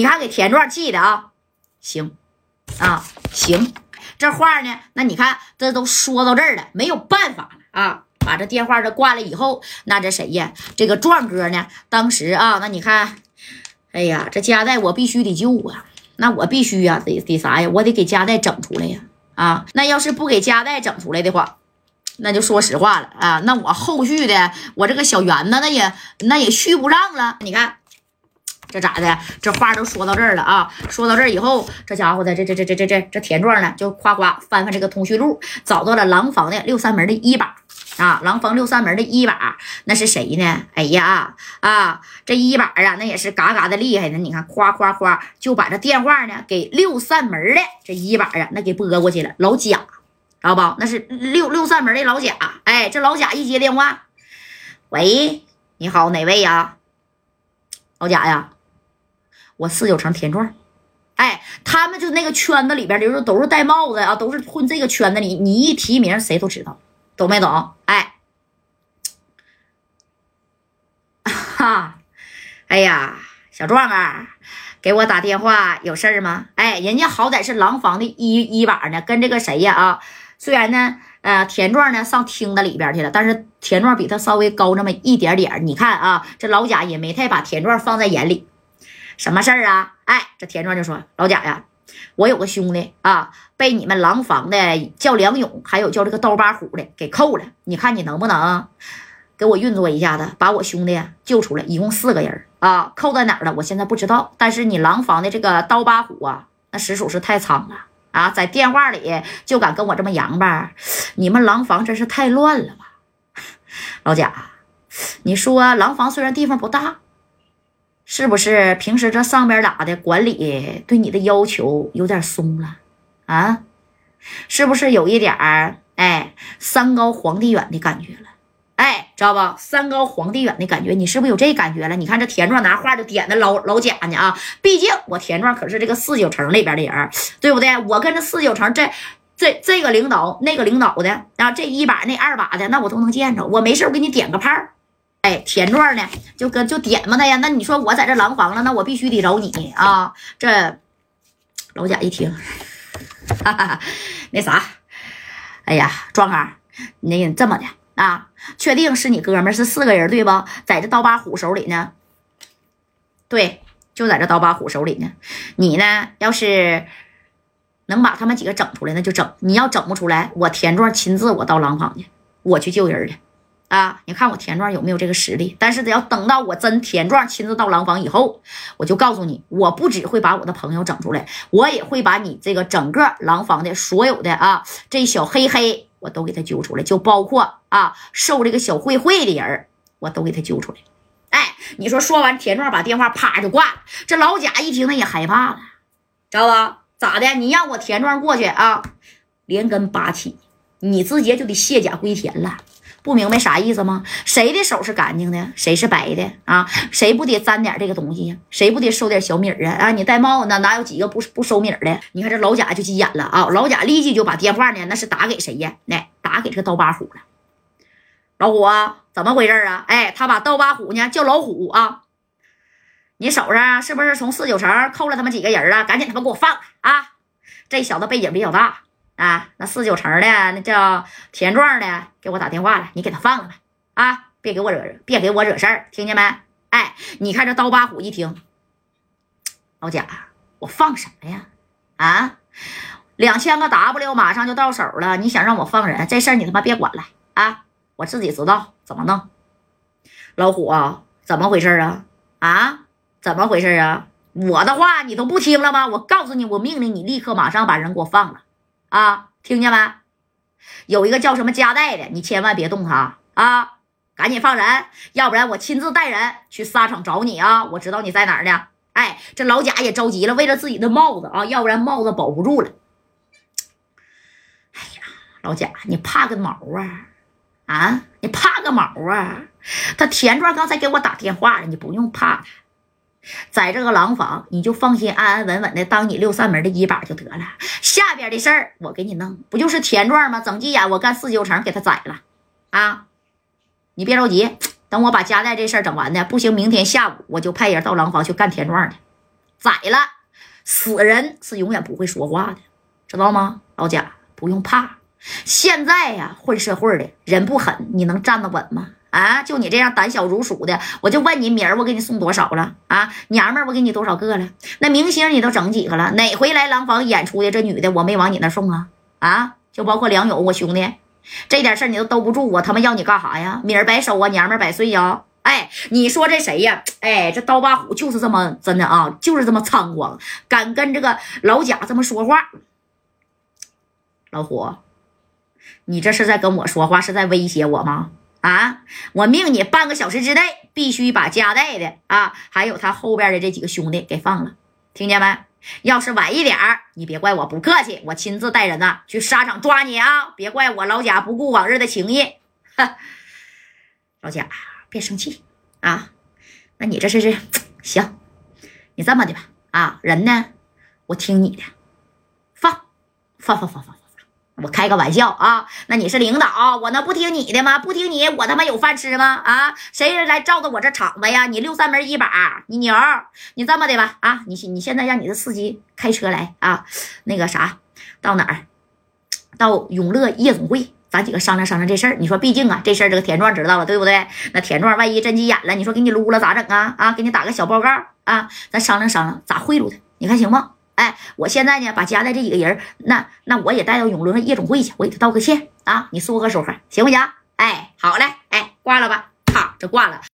你看给田壮气的啊，行啊行，这话呢，那你看这都说到这儿了，没有办法了啊。把这电话这挂了以后，那这谁呀？这个壮哥呢？当时啊，那你看，哎呀，这家代我必须得救啊！那我必须呀，得得啥呀？我得给家代整出来呀！啊，那要是不给家代整出来的话，那就说实话了啊！那我后续的我这个小园子，那也那也续不上了。你看。这咋的？这话都说到这儿了啊！说到这儿以后，这家伙的这这这这这这这田壮呢，就夸夸翻翻这个通讯录，找到了廊坊的六扇门的一把啊！廊坊六扇门的一把，那是谁呢？哎呀啊！这一把啊，那也是嘎嘎的厉害呢！你看，夸夸夸就把这电话呢给六扇门的这一把啊，那给拨过去了。老贾，知道不？那是六六扇门的老贾。哎，这老贾一接电话，喂，你好，哪位呀？老贾呀。我四九城田壮，哎，他们就那个圈子里边，就是都是戴帽子啊，都是混这个圈子里。你一提名，谁都知道，懂没懂？哎，哈，哎呀，小壮啊，给我打电话有事儿吗？哎，人家好歹是廊坊的一一把呢，跟这个谁呀啊？虽然呢，呃，田壮呢上厅子里边去了，但是田壮比他稍微高那么一点点你看啊，这老贾也没太把田壮放在眼里。什么事儿啊？哎，这田壮就说：“老贾呀，我有个兄弟啊，被你们廊坊的叫梁勇，还有叫这个刀疤虎的给扣了。你看你能不能给我运作一下子，把我兄弟救出来？一共四个人啊，扣在哪儿了？我现在不知道。但是你廊坊的这个刀疤虎啊，那实属是太猖了啊，在电话里就敢跟我这么洋吧？你们廊坊真是太乱了吧？老贾，你说廊坊虽然地方不大。”是不是平时这上边咋的管理对你的要求有点松了啊？是不是有一点儿哎山高皇帝远的感觉了？哎，知道不？山高皇帝远的感觉，你是不是有这感觉了？你看这田壮拿话就点的老老贾呢啊！毕竟我田壮可是这个四九城里边的人，对不对？我跟这四九城这这这个领导那个领导的啊，这一把那二把的，那我都能见着。我没事我给你点个炮。哎，田壮呢，就跟就点嘛他呀。那你说我在这廊坊了，那我必须得找你啊。这老贾一听，哈哈，那啥，哎呀，壮哥，那这么的啊？确定是你哥们是四个人对吧？在这刀疤虎手里呢？对，就在这刀疤虎手里呢。你呢，要是能把他们几个整出来，那就整。你要整不出来，我田壮亲自我到廊坊去，我去救人去。啊，你看我田壮有没有这个实力？但是得要等到我真田壮亲自到廊坊以后，我就告诉你，我不只会把我的朋友整出来，我也会把你这个整个廊坊的所有的啊，这小黑黑我都给他揪出来，就包括啊受这个小贿贿的人，我都给他揪出来。哎，你说说完，田壮把电话啪就挂了。这老贾一听，那也害怕了，知道吧？咋的？你让我田壮过去啊，连根拔起，你直接就得卸甲归田了。不明白啥意思吗？谁的手是干净的，谁是白的啊？谁不得沾点这个东西呀？谁不得收点小米儿啊？啊，你戴帽子呢哪有几个不不收米儿的？你看这老贾就急眼了啊！老贾立即就把电话呢，那是打给谁呀？那打给这个刀疤虎了。老虎啊，怎么回事啊？哎，他把刀疤虎呢叫老虎啊！你手上是不是从四九城扣了他们几个人啊？赶紧他妈给我放啊！这小子背景比较大。啊，那四九城的那叫田壮的给我打电话了，你给他放了吧，啊，别给我惹，别给我惹事儿，听见没？哎，你看这刀疤虎一听，老贾，我放什么呀？啊，两千个 W 马上就到手了，你想让我放人？这事儿你他妈别管了啊，我自己知道怎么弄。老虎啊，怎么回事啊？啊，怎么回事啊？我的话你都不听了吗？我告诉你，我命令你立刻马上把人给我放了。啊，听见没？有一个叫什么加代的，你千万别动他啊！赶紧放人，要不然我亲自带人去沙场找你啊！我知道你在哪儿呢。哎，这老贾也着急了，为了自己的帽子啊，要不然帽子保不住了。哎呀，老贾，你怕个毛啊！啊，你怕个毛啊！他田壮刚才给我打电话了，你不用怕他。在这个廊坊，你就放心安安稳稳的当你六扇门的一把就得了。下边的事儿我给你弄，不就是田壮吗？整急眼，我干四九城给他宰了啊！你别着急，等我把家带这事儿整完呢，不行，明天下午我就派人到廊坊去干田壮去。宰了。死人是永远不会说话的，知道吗？老贾不用怕。现在呀，混社会的人不狠，你能站得稳吗？啊，就你这样胆小如鼠的，我就问你，米儿我给你送多少了？啊，娘们儿我给你多少个了？那明星你都整几个了？哪回来廊坊演出的这女的我没往你那送啊？啊，就包括梁勇我兄弟，这点事儿你都兜不住，我他妈要你干啥呀？米儿白收啊，娘们儿百岁呀！哎，你说这谁呀？哎，这刀疤虎就是这么真的啊，就是这么猖狂，敢跟这个老贾这么说话。老虎，你这是在跟我说话，是在威胁我吗？啊，我命你半个小时之内必须把加代的啊，还有他后边的这几个兄弟给放了，听见没？要是晚一点你别怪我不客气，我亲自带人呐去沙场抓你啊！别怪我老贾不顾往日的情谊。老贾，别生气啊！那你这是是行？你这么的吧，啊，人呢？我听你的，放，放，放，放，放。我开个玩笑啊，那你是领导，我能不听你的吗？不听你，我他妈有饭吃吗？啊，谁人来照着我这场子呀？你六扇门一把，你牛，你这么的吧？啊，你你现在让你的司机开车来啊，那个啥，到哪儿？到永乐夜总会，咱几个商量商量这事儿。你说，毕竟啊，这事儿这个田壮知道了，对不对？那田壮万一真急眼了，你说给你撸了咋整啊？啊，给你打个小报告啊，咱商量商量咋贿赂他，你看行吗？哎，我现在呢，把家带这几个人，那那我也带到永乐夜总会去，我给他道个歉啊，你说个说合，行不行？哎，好嘞，哎，挂了吧，啪，这挂了。